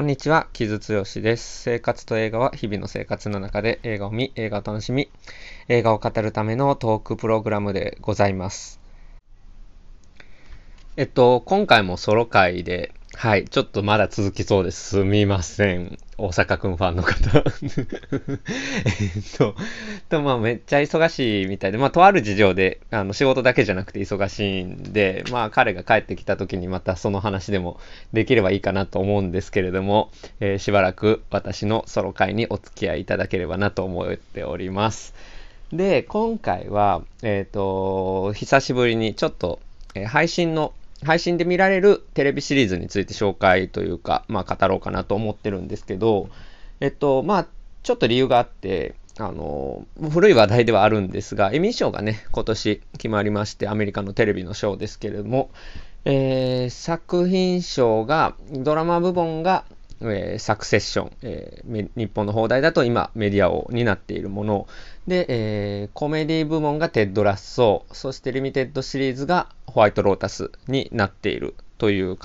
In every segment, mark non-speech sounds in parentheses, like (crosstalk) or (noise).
こんにちは、木津剛です。生活と映画は日々の生活の中で映画を見、映画を楽しみ、映画を語るためのトークプログラムでございます。えっと、今回もソロ会ではい。ちょっとまだ続きそうです。すみません。大阪くんファンの方。(laughs) えっと、と、まあ、めっちゃ忙しいみたいで、まあ、とある事情で、あの、仕事だけじゃなくて忙しいんで、まあ、彼が帰ってきた時にまたその話でもできればいいかなと思うんですけれども、えー、しばらく私のソロ会にお付き合いいただければなと思っております。で、今回は、えっ、ー、と、久しぶりにちょっと、えー、配信の配信で見られるテレビシリーズについて紹介というか、まあ語ろうかなと思ってるんですけど、えっと、まあ、ちょっと理由があって、あの、古い話題ではあるんですが、エミー賞がね、今年決まりまして、アメリカのテレビの賞ですけれども、えー、作品賞が、ドラマ部門が、えー、サクセッション、えー、日本の邦題だと今メディア王になっているもの。で、えー、コメディ部門がテッドラッソーそしてリミテッドシリーズがホワイトロータスになっているという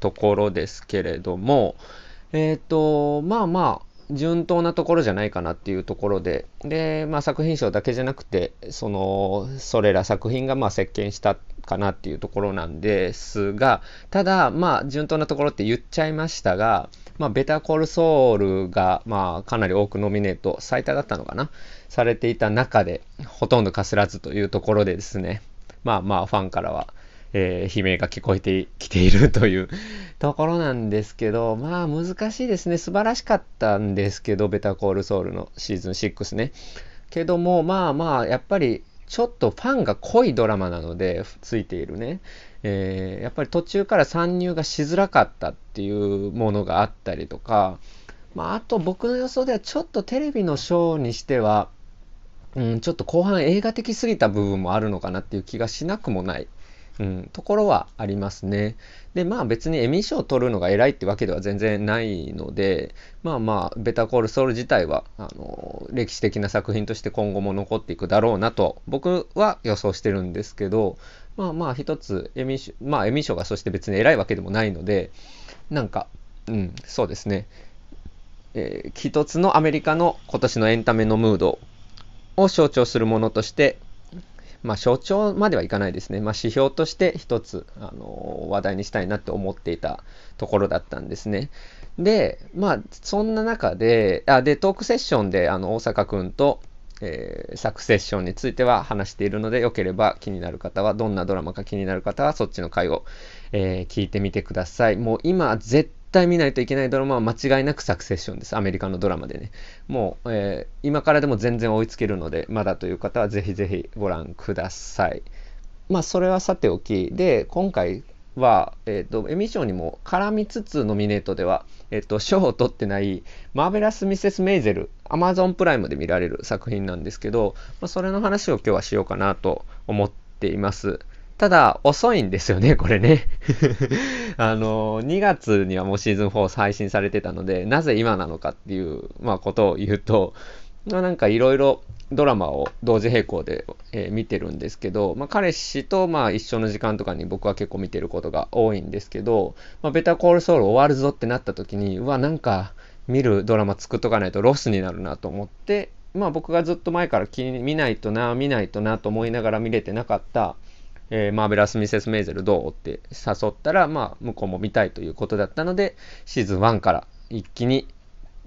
ところですけれども。えっ、とまあまあ順当なところじゃないかなっていうところで、で、まあ作品賞だけじゃなくて、その、それら作品がまあ席巻したかなっていうところなんですが、ただ、まあ順当なところって言っちゃいましたが、まあベタコールソウルがまあかなり多くノミネート、最多だったのかなされていた中で、ほとんどかすらずというところでですね、まあまあファンからは、えー、悲鳴が聞こえてきているというところなんですけど、まあ難しいですね。素晴らしかったんですけど、ベタコールソウルのシーズン6ね。けども、まあまあ、やっぱりちょっとファンが濃いドラマなので、ついているね。えー、やっぱり途中から参入がしづらかったっていうものがあったりとか、まあ、あと僕の予想ではちょっとテレビのショーにしては、うん、ちょっと後半映画的すぎた部分もあるのかなっていう気がしなくもない。うん、ところはありますね。で、まあ別にエミー賞を取るのが偉いってわけでは全然ないので、まあまあ、ベタコールソウル自体は、あの、歴史的な作品として今後も残っていくだろうなと、僕は予想してるんですけど、まあまあ一つ、エミー賞、まあエミー賞がそして別に偉いわけでもないので、なんか、うん、そうですね。えー、一つのアメリカの今年のエンタメのムードを象徴するものとして、まあ、象徴まではいかないですね。まあ、指標として一つ、あの話題にしたいなって思っていたところだったんですね。で、まあ、そんな中で、あで、トークセッションで、あの、大阪くんと、えー、サクセッションについては話しているので、よければ気になる方は、どんなドラマか気になる方は、そっちの回を、えー、聞いてみてください。もう今、絶対見ないといけないドラマは間違いなくサクセッションです。アメリカのドラマでね。もう、えー、今からでも全然追いつけるので、まだという方はぜひぜひご覧ください。まあ、それはさておき、で、今回は、えっ、ー、と、エミー賞にも絡みつつノミネートでは、えっ、ー、と、賞を取ってないマーベラス・ミセス・メイゼル、アマゾンプライムで見られる作品なんですけど、まあ、それの話を今日はしようかなと思っています。ただ、遅いんですよね、(laughs) これね。(laughs) あの、2月にはもうシーズン4配信されてたので、なぜ今なのかっていう、まあ、ことを言うと、まあ、なんかいろいろドラマを同時並行で、えー、見てるんですけど、まあ、彼氏とまあ一緒の時間とかに僕は結構見てることが多いんですけど、まあ、ベタコールソウル終わるぞってなった時に、うわ、なんか見るドラマ作っとかないとロスになるなと思って、まあ僕がずっと前から気に見ないとな、見ないとなと思いながら見れてなかった、えー、マーベラス・ミセス・メイゼルどうって誘ったら、まあ、向こうも見たいということだったので、シーズン1から一気に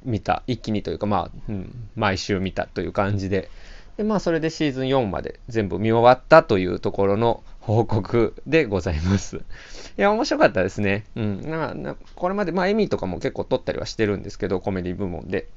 見た、一気にというか、まあ、うん、毎週見たという感じで、で、まあ、それでシーズン4まで全部見終わったというところの報告でございます。(laughs) いや、面白かったですね。うん。ななこれまで、まあ、エミーとかも結構撮ったりはしてるんですけど、コメディ部門で。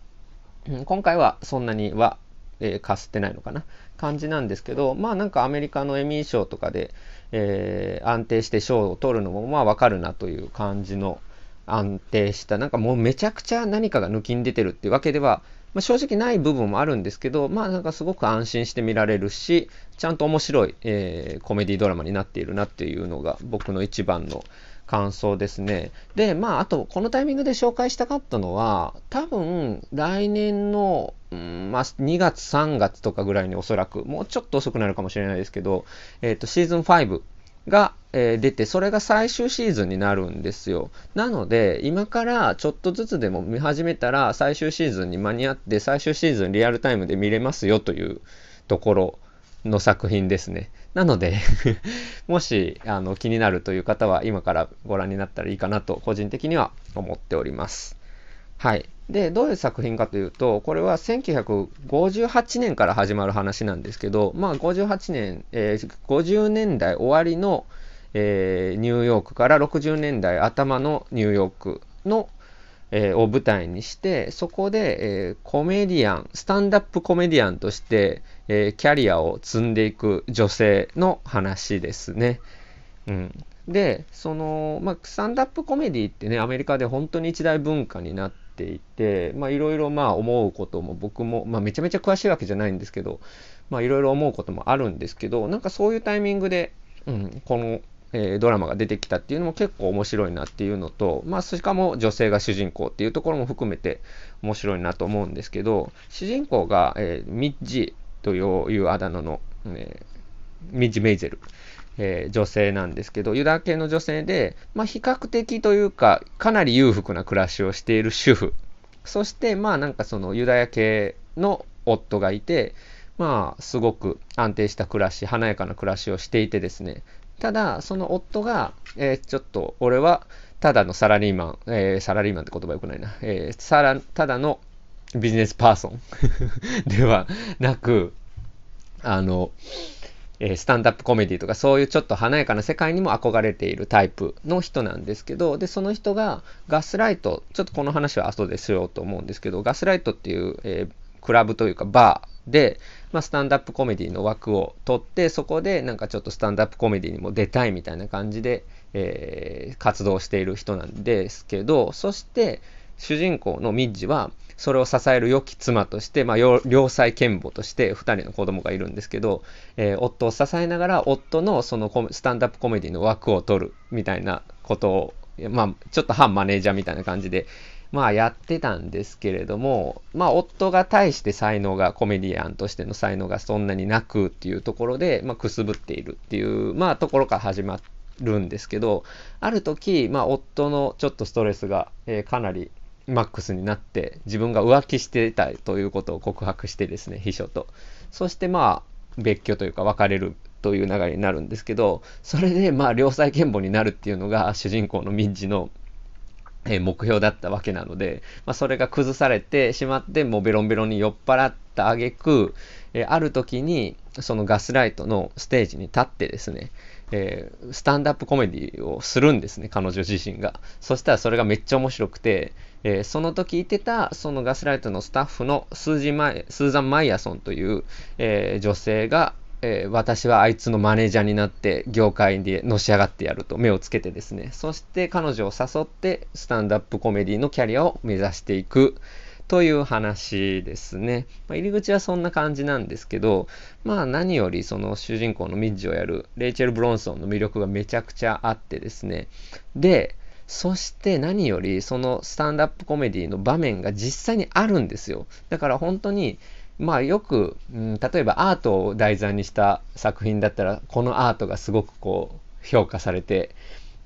今回はそんなにはえー、かすってないのかな？感じなんですけどまあなんかアメリカのエミー賞とかで、えー、安定して賞を取るのもまあわかるなという感じの安定したなんかもうめちゃくちゃ何かが抜きん出てるっていうわけでは、まあ、正直ない部分もあるんですけどまあなんかすごく安心して見られるしちゃんと面白い、えー、コメディドラマになっているなっていうのが僕の一番の感想ですね。で、まあ、あと、このタイミングで紹介したかったのは、多分、来年の、うん、まあ、2月、3月とかぐらいにおそらく、もうちょっと遅くなるかもしれないですけど、えっ、ー、と、シーズン5が、えー出て、それが最終シーズンになるんですよ。なので、今からちょっとずつでも見始めたら、最終シーズンに間に合って、最終シーズンリアルタイムで見れますよというところの作品ですね。なので (laughs) もしあの気になるという方は、今からご覧になったらいいかなと、個人的には思っております。はい。で、どういう作品かというと、これは1958年から始まる話なんですけど、まあ58年、えー、50年代終わりの、えー、ニューヨークから60年代頭のニューヨークの、えー、を舞台にして、そこで、えー、コメディアン、スタンダップコメディアンとして、えキャリアを積んでいく女性の話ですね。うん、で、その、まあ、スタンダップコメディってね、アメリカで本当に一大文化になっていて、まあ、いろいろまあ思うことも僕も、まあ、めちゃめちゃ詳しいわけじゃないんですけど、まあ、いろいろ思うこともあるんですけど、なんかそういうタイミングで、うん、このえー、ドラマが出てきたっていうのも結構面白いなっていうのと、まあ、しかも女性が主人公っていうところも含めて面白いなと思うんですけど、主人公が、えー、ミッジというあだ名の、えー、ミッジ・メイゼル、えー、女性なんですけど、ユダヤ系の女性で、まあ、比較的というか、かなり裕福な暮らしをしている主婦。そして、まあなんかそのユダヤ系の夫がいて、まあ、すごく安定した暮らし、華やかな暮らしをしていてですね、ただ、その夫が、えー、ちょっと、俺は、ただのサラリーマン、えー、サラリーマンって言葉よくないな、えー、さら、ただのビジネスパーソン (laughs) ではなく、あの、えー、スタンダップコメディとかそういうちょっと華やかな世界にも憧れているタイプの人なんですけど、で、その人がガスライト、ちょっとこの話は後でしようと思うんですけど、ガスライトっていう、えー、クラブというかバーで、まあ、スタンダップコメディの枠を取って、そこでなんかちょっとスタンダップコメディにも出たいみたいな感じで、えー、活動している人なんですけど、そして主人公のミッジは、それを支える良き妻として、まあ、良妻賢母として2人の子供がいるんですけど、えー、夫を支えながら夫のそのスタンダップコメディの枠を取るみたいなことを、まあ、ちょっと反マネージャーみたいな感じでまあやってたんですけれども、まあ夫が対して才能が、コメディアンとしての才能がそんなになくっていうところで、まあくすぶっているっていう、まあところから始まるんですけど、ある時、まあ夫のちょっとストレスが、えー、かなりマックスになって、自分が浮気していたということを告白してですね、秘書と。そしてまあ、別居というか別れるという流れになるんですけど、それでまあ、良妻賢母になるっていうのが主人公の民事のえ目標だったわけなので、まあ、それが崩されてしまって、もうベロンベロンに酔っ払った挙句、えある時に、そのガスライトのステージに立ってですね、えー、スタンダップコメディをするんですね、彼女自身が。そしたらそれがめっちゃ面白くて、えー、その時いてた、そのガスライトのスタッフのスージマイスーザン・マイヤソンという、えー、女性が、えー、私はあいつのマネージャーになって業界でのし上がってやると目をつけてですね、そして彼女を誘ってスタンダップコメディのキャリアを目指していくという話ですね。まあ、入り口はそんな感じなんですけど、まあ何よりその主人公のミッジをやるレイチェル・ブロンソンの魅力がめちゃくちゃあってですね。で、そして何よりそのスタンダップコメディの場面が実際にあるんですよ。だから本当にまあよく、うん、例えばアートを題材にした作品だったら、このアートがすごくこう、評価されて、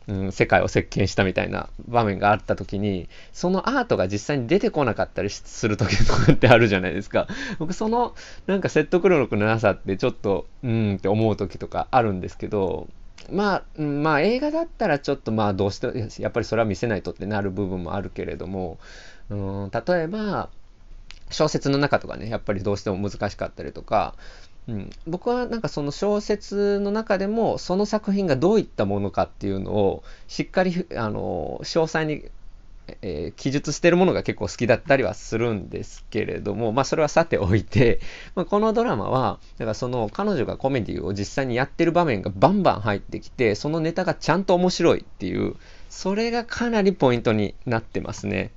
うん、世界を席巻したみたいな場面があった時に、そのアートが実際に出てこなかったりする時とかってあるじゃないですか。(laughs) 僕そのなんか説得力のなさってちょっと、うんって思う時とかあるんですけど、まあ、まあ映画だったらちょっとまあどうして、やっぱりそれは見せないとってなる部分もあるけれども、うん、例えば、小説の中とかね、やっぱりどうしても難しかったりとか、うん、僕はなんかその小説の中でもその作品がどういったものかっていうのをしっかりあの詳細に、えー、記述してるものが結構好きだったりはするんですけれども、まあそれはさておいて、(laughs) まあ、このドラマは、だからその彼女がコメディを実際にやってる場面がバンバン入ってきて、そのネタがちゃんと面白いっていう、それがかなりポイントになってますね。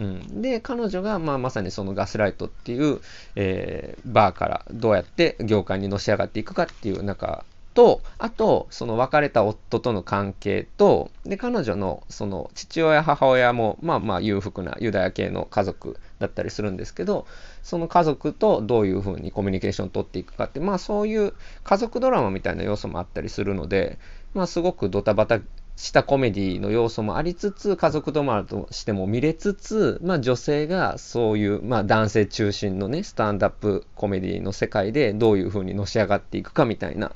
うん、で、彼女が、まあ、まさにそのガスライトっていう、えー、バーからどうやって業界にのし上がっていくかっていう中と、あと、その別れた夫との関係と、で、彼女のその父親、母親も、まあまあ裕福なユダヤ系の家族だったりするんですけど、その家族とどういうふうにコミュニケーションを取っていくかって、まあそういう家族ドラマみたいな要素もあったりするので、まあ、すごくドタバタしたコメディの要素もありつつ、家族ドラマとしても見れつつ、まあ女性がそういう、まあ男性中心のね、スタンダップコメディの世界でどういう風にのし上がっていくかみたいな、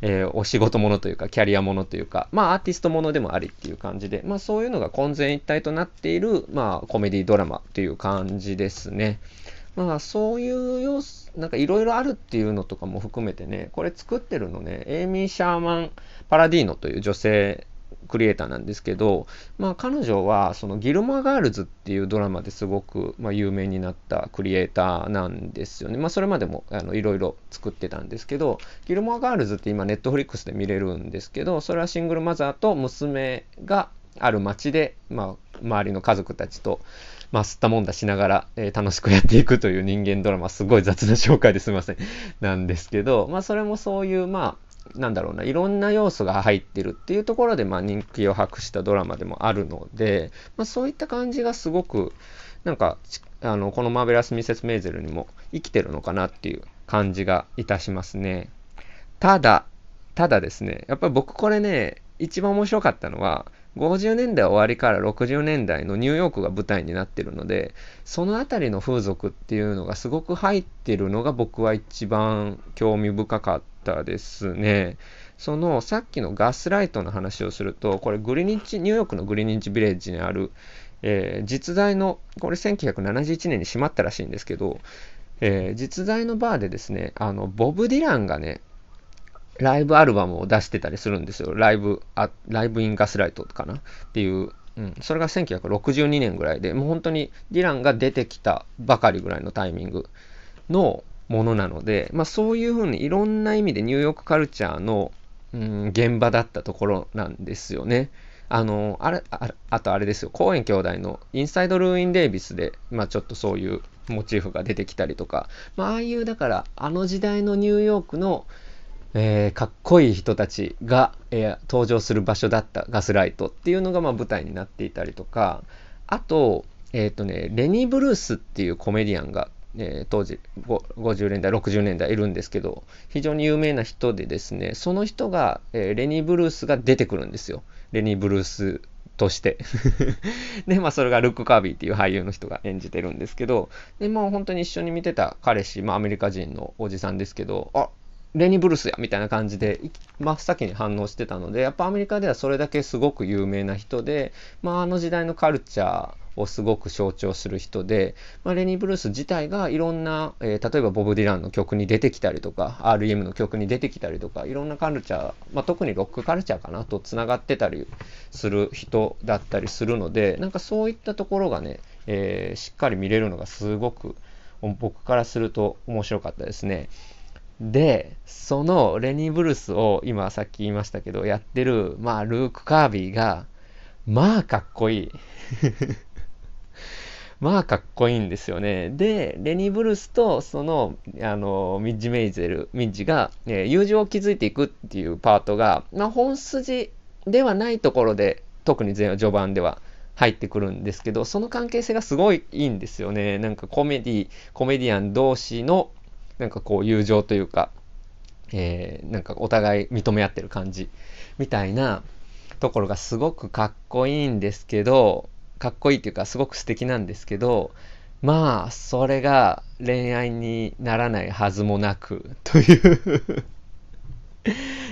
えー、お仕事ものというか、キャリアものというか、まあアーティストものでもありっていう感じで、まあそういうのが混然一体となっている、まあコメディドラマっていう感じですね。まあそういう要素、なんかいろいろあるっていうのとかも含めてね、これ作ってるのね、エイミー・シャーマン・パラディーノという女性クリエイターなんですけど、まあ、彼女はそのギルモアガールズっていうドラマですごく、まあ、有名になったクリエイターなんですよね。まあ、それまでもいろいろ作ってたんですけど、ギルモアガールズって今ネットフリックスで見れるんですけど、それはシングルマザーと娘がある街で、まあ、周りの家族たちと、まあ、吸ったもんだしながら、えー、楽しくやっていくという人間ドラマ、すごい雑な紹介ですいません。なんですけど、まあ、それもそういう、まあ、なんだろうな、いろんな要素が入ってるっていうところで、まあ、人気を博したドラマでもあるので、まあ、そういった感じがすごく、なんか、あの、このマーベラス・ミセス・メイゼルにも生きてるのかなっていう感じがいたしますね。ただ、ただですね、やっぱり僕これね、一番面白かったのは、50年代終わりから60年代のニューヨークが舞台になってるので、その辺りの風俗っていうのがすごく入ってるのが僕は一番興味深かったですね。そのさっきのガスライトの話をすると、これグリニッチ、ニューヨークのグリニッチビレッジにある、えー、実在の、これ1971年に閉まったらしいんですけど、えー、実在のバーでですね、あの、ボブ・ディランがね、ライブアルバムを出してたりするんですよ。ライブ、あライブインガスライトかな？っていう、うん、それが1962年ぐらいで、もう本当にディランが出てきたばかりぐらいのタイミングのものなので、まあそういうふうにいろんな意味でニューヨークカルチャーの、うん、現場だったところなんですよね。あの、あれ、ああとあれですよ、コーエン兄弟のインサイド・ルーイン・デイビスで、まあちょっとそういうモチーフが出てきたりとか、まあああいう、だから、あの時代のニューヨークの、えー、かっこいい人たちが、えー、登場する場所だったガスライトっていうのがまあ舞台になっていたりとか、あと、えっ、ー、とね、レニー・ブルースっていうコメディアンが、えー、当時50年代、60年代いるんですけど、非常に有名な人でですね、その人が、えー、レニー・ブルースが出てくるんですよ。レニー・ブルースとして (laughs) で、まあ、それがルック・カービーっていう俳優の人が演じてるんですけど、で、まあ、本当に一緒に見てた彼氏、まあ、アメリカ人のおじさんですけど、あ、レニー・ブルースやみたいな感じで真っ先に反応してたのでやっぱアメリカではそれだけすごく有名な人で、まあ、あの時代のカルチャーをすごく象徴する人で、まあ、レニー・ブルース自体がいろんな、えー、例えばボブ・ディランの曲に出てきたりとか REM の曲に出てきたりとかいろんなカルチャー、まあ、特にロックカルチャーかなとつながってたりする人だったりするのでなんかそういったところがね、えー、しっかり見れるのがすごく僕からすると面白かったですね。で、そのレニー・ブルースを今さっき言いましたけど、やってる、まあ、ルーク・カービーが、まあ、かっこいい。まあ、かっこいいんですよね。で、レニー・ブルースと、その、あの、ミッジ・メイゼル、ミッジが、えー、友情を築いていくっていうパートが、まあ、本筋ではないところで、特に前序盤では入ってくるんですけど、その関係性がすごいいいんですよね。なんかコメディ、コメディアン同士のなんかこう友情というか、えー、なんかお互い認め合ってる感じみたいなところがすごくかっこいいんですけど、かっこいいっていうかすごく素敵なんですけど、まあ、それが恋愛にならないはずもなく、(laughs) という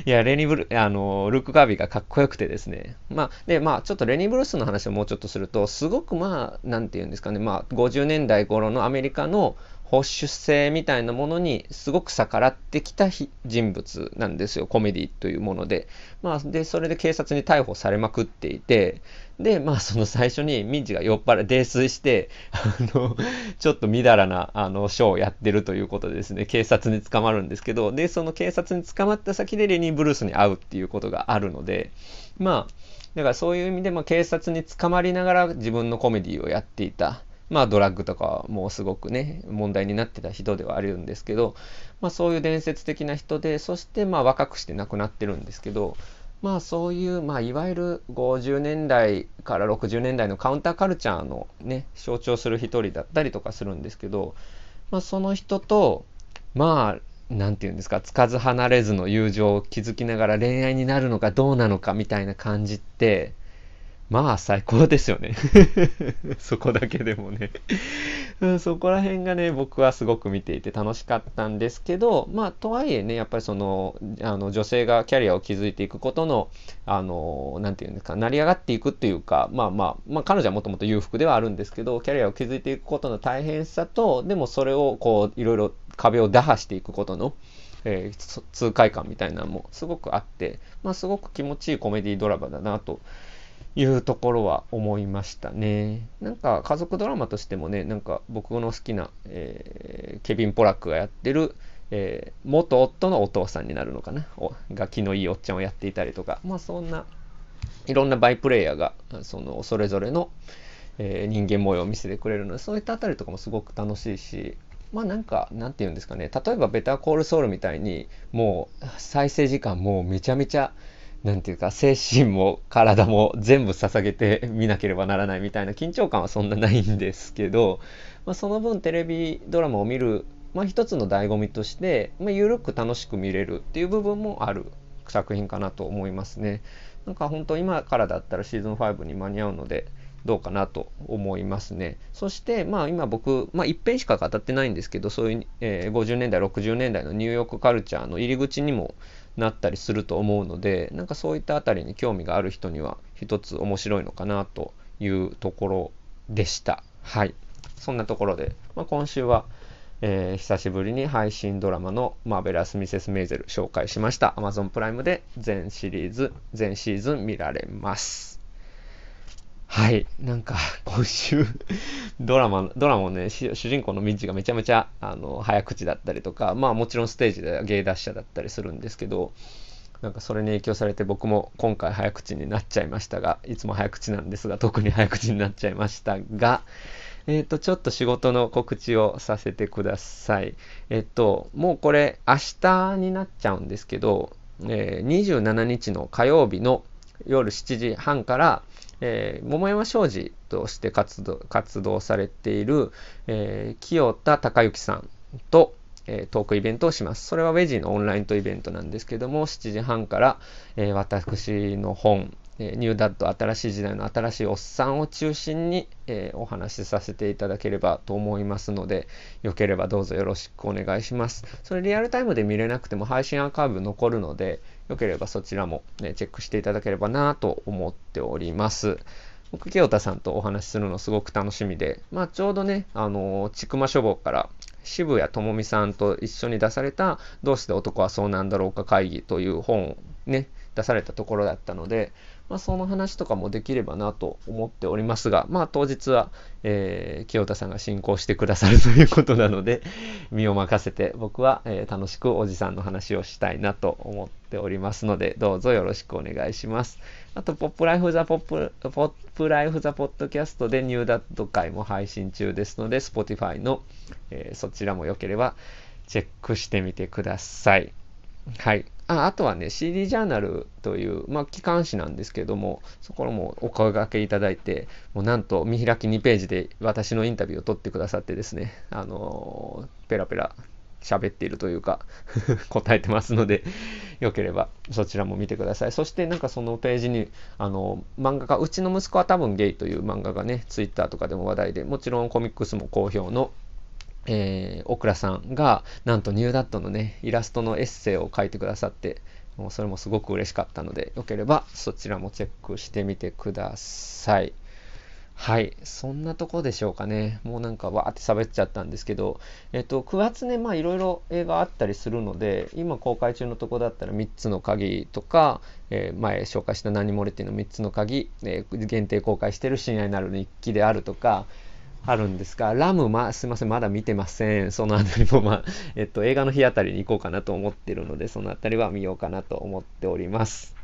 いや、レニブル、あの、ルック・ガービーがかっこよくてですね。まあ、で、まあ、ちょっとレニー・ブルースの話をもうちょっとすると、すごくまあ、なんて言うんですかね、まあ、50年代頃のアメリカの保守性みたいなものにすごく逆らってきた人物なんですよ、コメディというもので。まあ、で、それで警察に逮捕されまくっていて、で、まあ、その最初に民事が酔っ払い、泥酔して、あの、ちょっとみだらな、あの、ショーをやってるということでですね、警察に捕まるんですけど、で、その警察に捕まった先でレニー・ブルースに会うっていうことがあるので、まあ、だからそういう意味でも警察に捕まりながら自分のコメディをやっていた。まあドラッグとかもすごくね、問題になってた人ではあるんですけど、まあそういう伝説的な人で、そしてまあ若くして亡くなってるんですけど、まあそういう、まあいわゆる50年代から60年代のカウンターカルチャーのね、象徴する一人だったりとかするんですけど、まあその人と、まあなんて言うんですか、つかず離れずの友情を築きながら恋愛になるのかどうなのかみたいな感じって、まあ最高ですよね。(laughs) そこだけでもね。うん、そこら辺がね、僕はすごく見ていて楽しかったんですけど、まあとはいえね、やっぱりその、あの女性がキャリアを築いていくことの、あの、なんていうんですか、成り上がっていくっていうか、まあまあ、まあ彼女はもともと裕福ではあるんですけど、キャリアを築いていくことの大変さと、でもそれをこう、いろいろ壁を打破していくことの、えー、痛快感みたいなのもすごくあって、まあすごく気持ちいいコメディドラマだなというところは思いましたね。なんか家族ドラマとしてもね、なんか僕の好きな、えー、ケビン・ポラックがやってる、えー、元夫のお父さんになるのかな？が気のいいおっちゃんをやっていたりとか、まあそんないろんなバイプレイヤーがそのそれぞれの、えー、人間模様を見せてくれるので、そういったあたりとかもすごく楽しいし、まあなんか、なんて言うんですかね、例えばベターコールソウルみたいに、もう再生時間もうめちゃめちゃなんていうか、精神も体も全部捧げて見なければならないみたいな緊張感はそんなないんですけど、まあ、その分テレビドラマを見る、まあ、一つの醍醐味として、まあ、緩く楽しく見れるっていう部分もある作品かなと思いますね。なんか本当今からだったらシーズン5に間に合うので、どうかなと思いますね。そして、まあ今僕、まあ一遍しか語ってないんですけど、そういう、えー、50年代、60年代のニューヨークカルチャーの入り口にもなったりすると思うので、なんかそういったあたりに興味がある人には一つ面白いのかなというところでした。はい。そんなところで、まあ、今週は、えー、久しぶりに配信ドラマのマーベラス・ミセス・メイゼル紹介しました。Amazon プライムで全シリーズ、全シーズン見られます。はい。なんか、(laughs) 今週ドラマ、ドラマね、主人公のミンチがめちゃめちゃ、あの、早口だったりとか、まあもちろんステージでは芸達者だったりするんですけど、なんかそれに影響されて僕も今回早口になっちゃいましたが、いつも早口なんですが、特に早口になっちゃいましたが、えっ、ー、と、ちょっと仕事の告知をさせてください。えっ、ー、と、もうこれ明日になっちゃうんですけど、えー、27日の火曜日の夜7時半から、えー、桃山商事として活動活動されている、えー、清田隆之さんと、えー、トークイベントをします。それはウェジのオンラインとイベントなんですけども、7時半から、えー、私の本、えニューダッド新しい時代の新しいおっさんを中心に、えー、お話しさせていただければと思いますので、よければどうぞよろしくお願いします。それリアルタイムで見れなくても配信アーカイブ残るので、よければそちらも、ね、チェックしていただければなと思っております。僕、清田さんとお話しするのすごく楽しみで、まあ、ちょうどね、あの、ちくま書房から渋谷智美さんと一緒に出された、どうして男はそうなんだろうか会議という本をね、出されたところだったので、まあ、その話とかもできればなと思っておりますが、まあ、当日は、えー、清田さんが進行してくださるということなので、(laughs) 身を任せて僕は、えー、楽しくおじさんの話をしたいなと思っておりますので、どうぞよろしくお願いします。あと、ポップライフザポップ、ポップライフザポッドキャストでニューダット会も配信中ですので、Spotify の、えー、そちらも良ければチェックしてみてください。はい。ああとはね、CD ジャーナルという、まあ、機関誌なんですけども、そこもお声掛けいただいて、もうなんと見開き2ページで私のインタビューを取ってくださってですね、あのー、ペラペラ喋っているというか (laughs) 答えてますのでよければそちらも見てください。そしてなんかそのページに、あの、漫画家、うちの息子は多分ゲイという漫画がね、ツイッターとかでも話題で、もちろんコミックスも好評のえー、オクラさんが、なんとニューダットのね、イラストのエッセイを書いてくださって、もうそれもすごく嬉しかったので、よければそちらもチェックしてみてください。はい。そんなとこでしょうかね。もうなんかわーって喋っちゃったんですけど、えっと、9月ね、まあいろいろ映画あったりするので、今公開中のとこだったら3つの鍵とか、えー、前紹介した何漏れっていうの3つの鍵、えー、限定公開してる深夜になる日記であるとか、あるんですが、ラム、まあ、すいません、まだ見てません。そのあたりも、まあ、(laughs) えっと、映画の日あたりに行こうかなと思ってるので、そのあたりは見ようかなと思っております。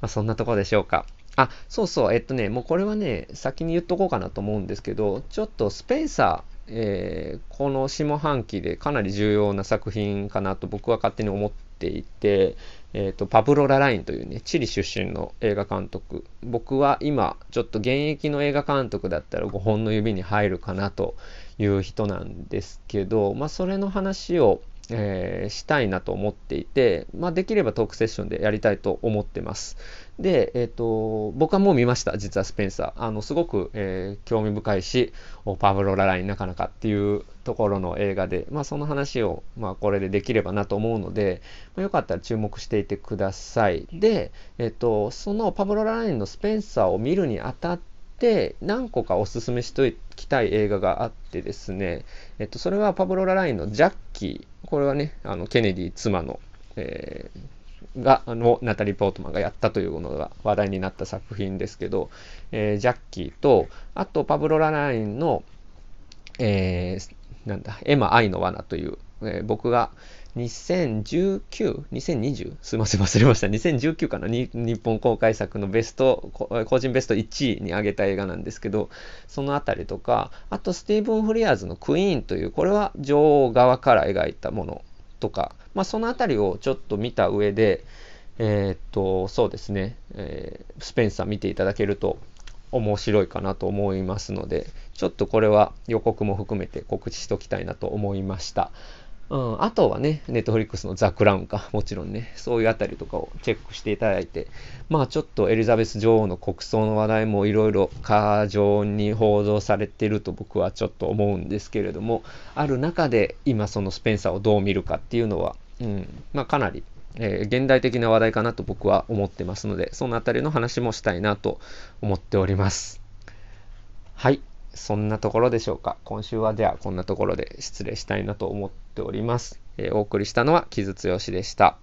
まあ、そんなとこでしょうか。あ、そうそう、えっとね、もうこれはね、先に言っとこうかなと思うんですけど、ちょっとスペンサー、えー、この下半期でかなり重要な作品かなと僕は勝手に思っていて、えーと、パブロ・ララインというね、チリ出身の映画監督。僕は今、ちょっと現役の映画監督だったら5本の指に入るかなという人なんですけど、まあ、それの話を、えー、したいなと思っていて、まあ、できればトークセッションでやりたいと思ってます。で、えっ、ー、と、僕はもう見ました、実はスペンサー。あの、すごく、えー、興味深いし、パブロ・ララインなかなかっていうところの映画で、まあ、その話を、まあ、これでできればなと思うので、まあ、よかったら注目していてください。で、えっ、と、そのパブロ・ララインのスペンサーを見るにあたって、何個かおすすめしておきたい映画があってですね、えっと、それはパブロ・ララインのジャッキー。これはね、あの、ケネディ妻の、えーが、あの、ナタリー・ポートマンがやったというものが話題になった作品ですけど、えー、ジャッキーと、あとパブロ・ラナインの、えー、なんだ、エマ・愛の罠という、えー、僕が2019、2020? すいません、忘れました。2019かな？日本公開作のベスト、個人ベスト1位に挙げた映画なんですけど、そのあたりとか、あとスティーブン・フリアーズのクイーンという、これは女王側から描いたものとか、まあ、そのあたりをちょっと見た上で、えー、っと、そうですね、えー、スペンサー見ていただけると面白いかなと思いますので、ちょっとこれは予告も含めて告知しときたいなと思いました。うん、あとはね、ネットフリックスのザ・クラウンか、もちろんね、そういうあたりとかをチェックしていただいて、まあちょっとエリザベス女王の国葬の話題もいろいろ過剰に報道されてると僕はちょっと思うんですけれども、ある中で今そのスペンサーをどう見るかっていうのは、うん、まあかなり、えー、現代的な話題かなと僕は思ってますので、そのあたりの話もしたいなと思っております。はい。そんなところでしょうか。今週はではこんなところで失礼したいなと思っております。えー、お送りしたのは木津剛でした。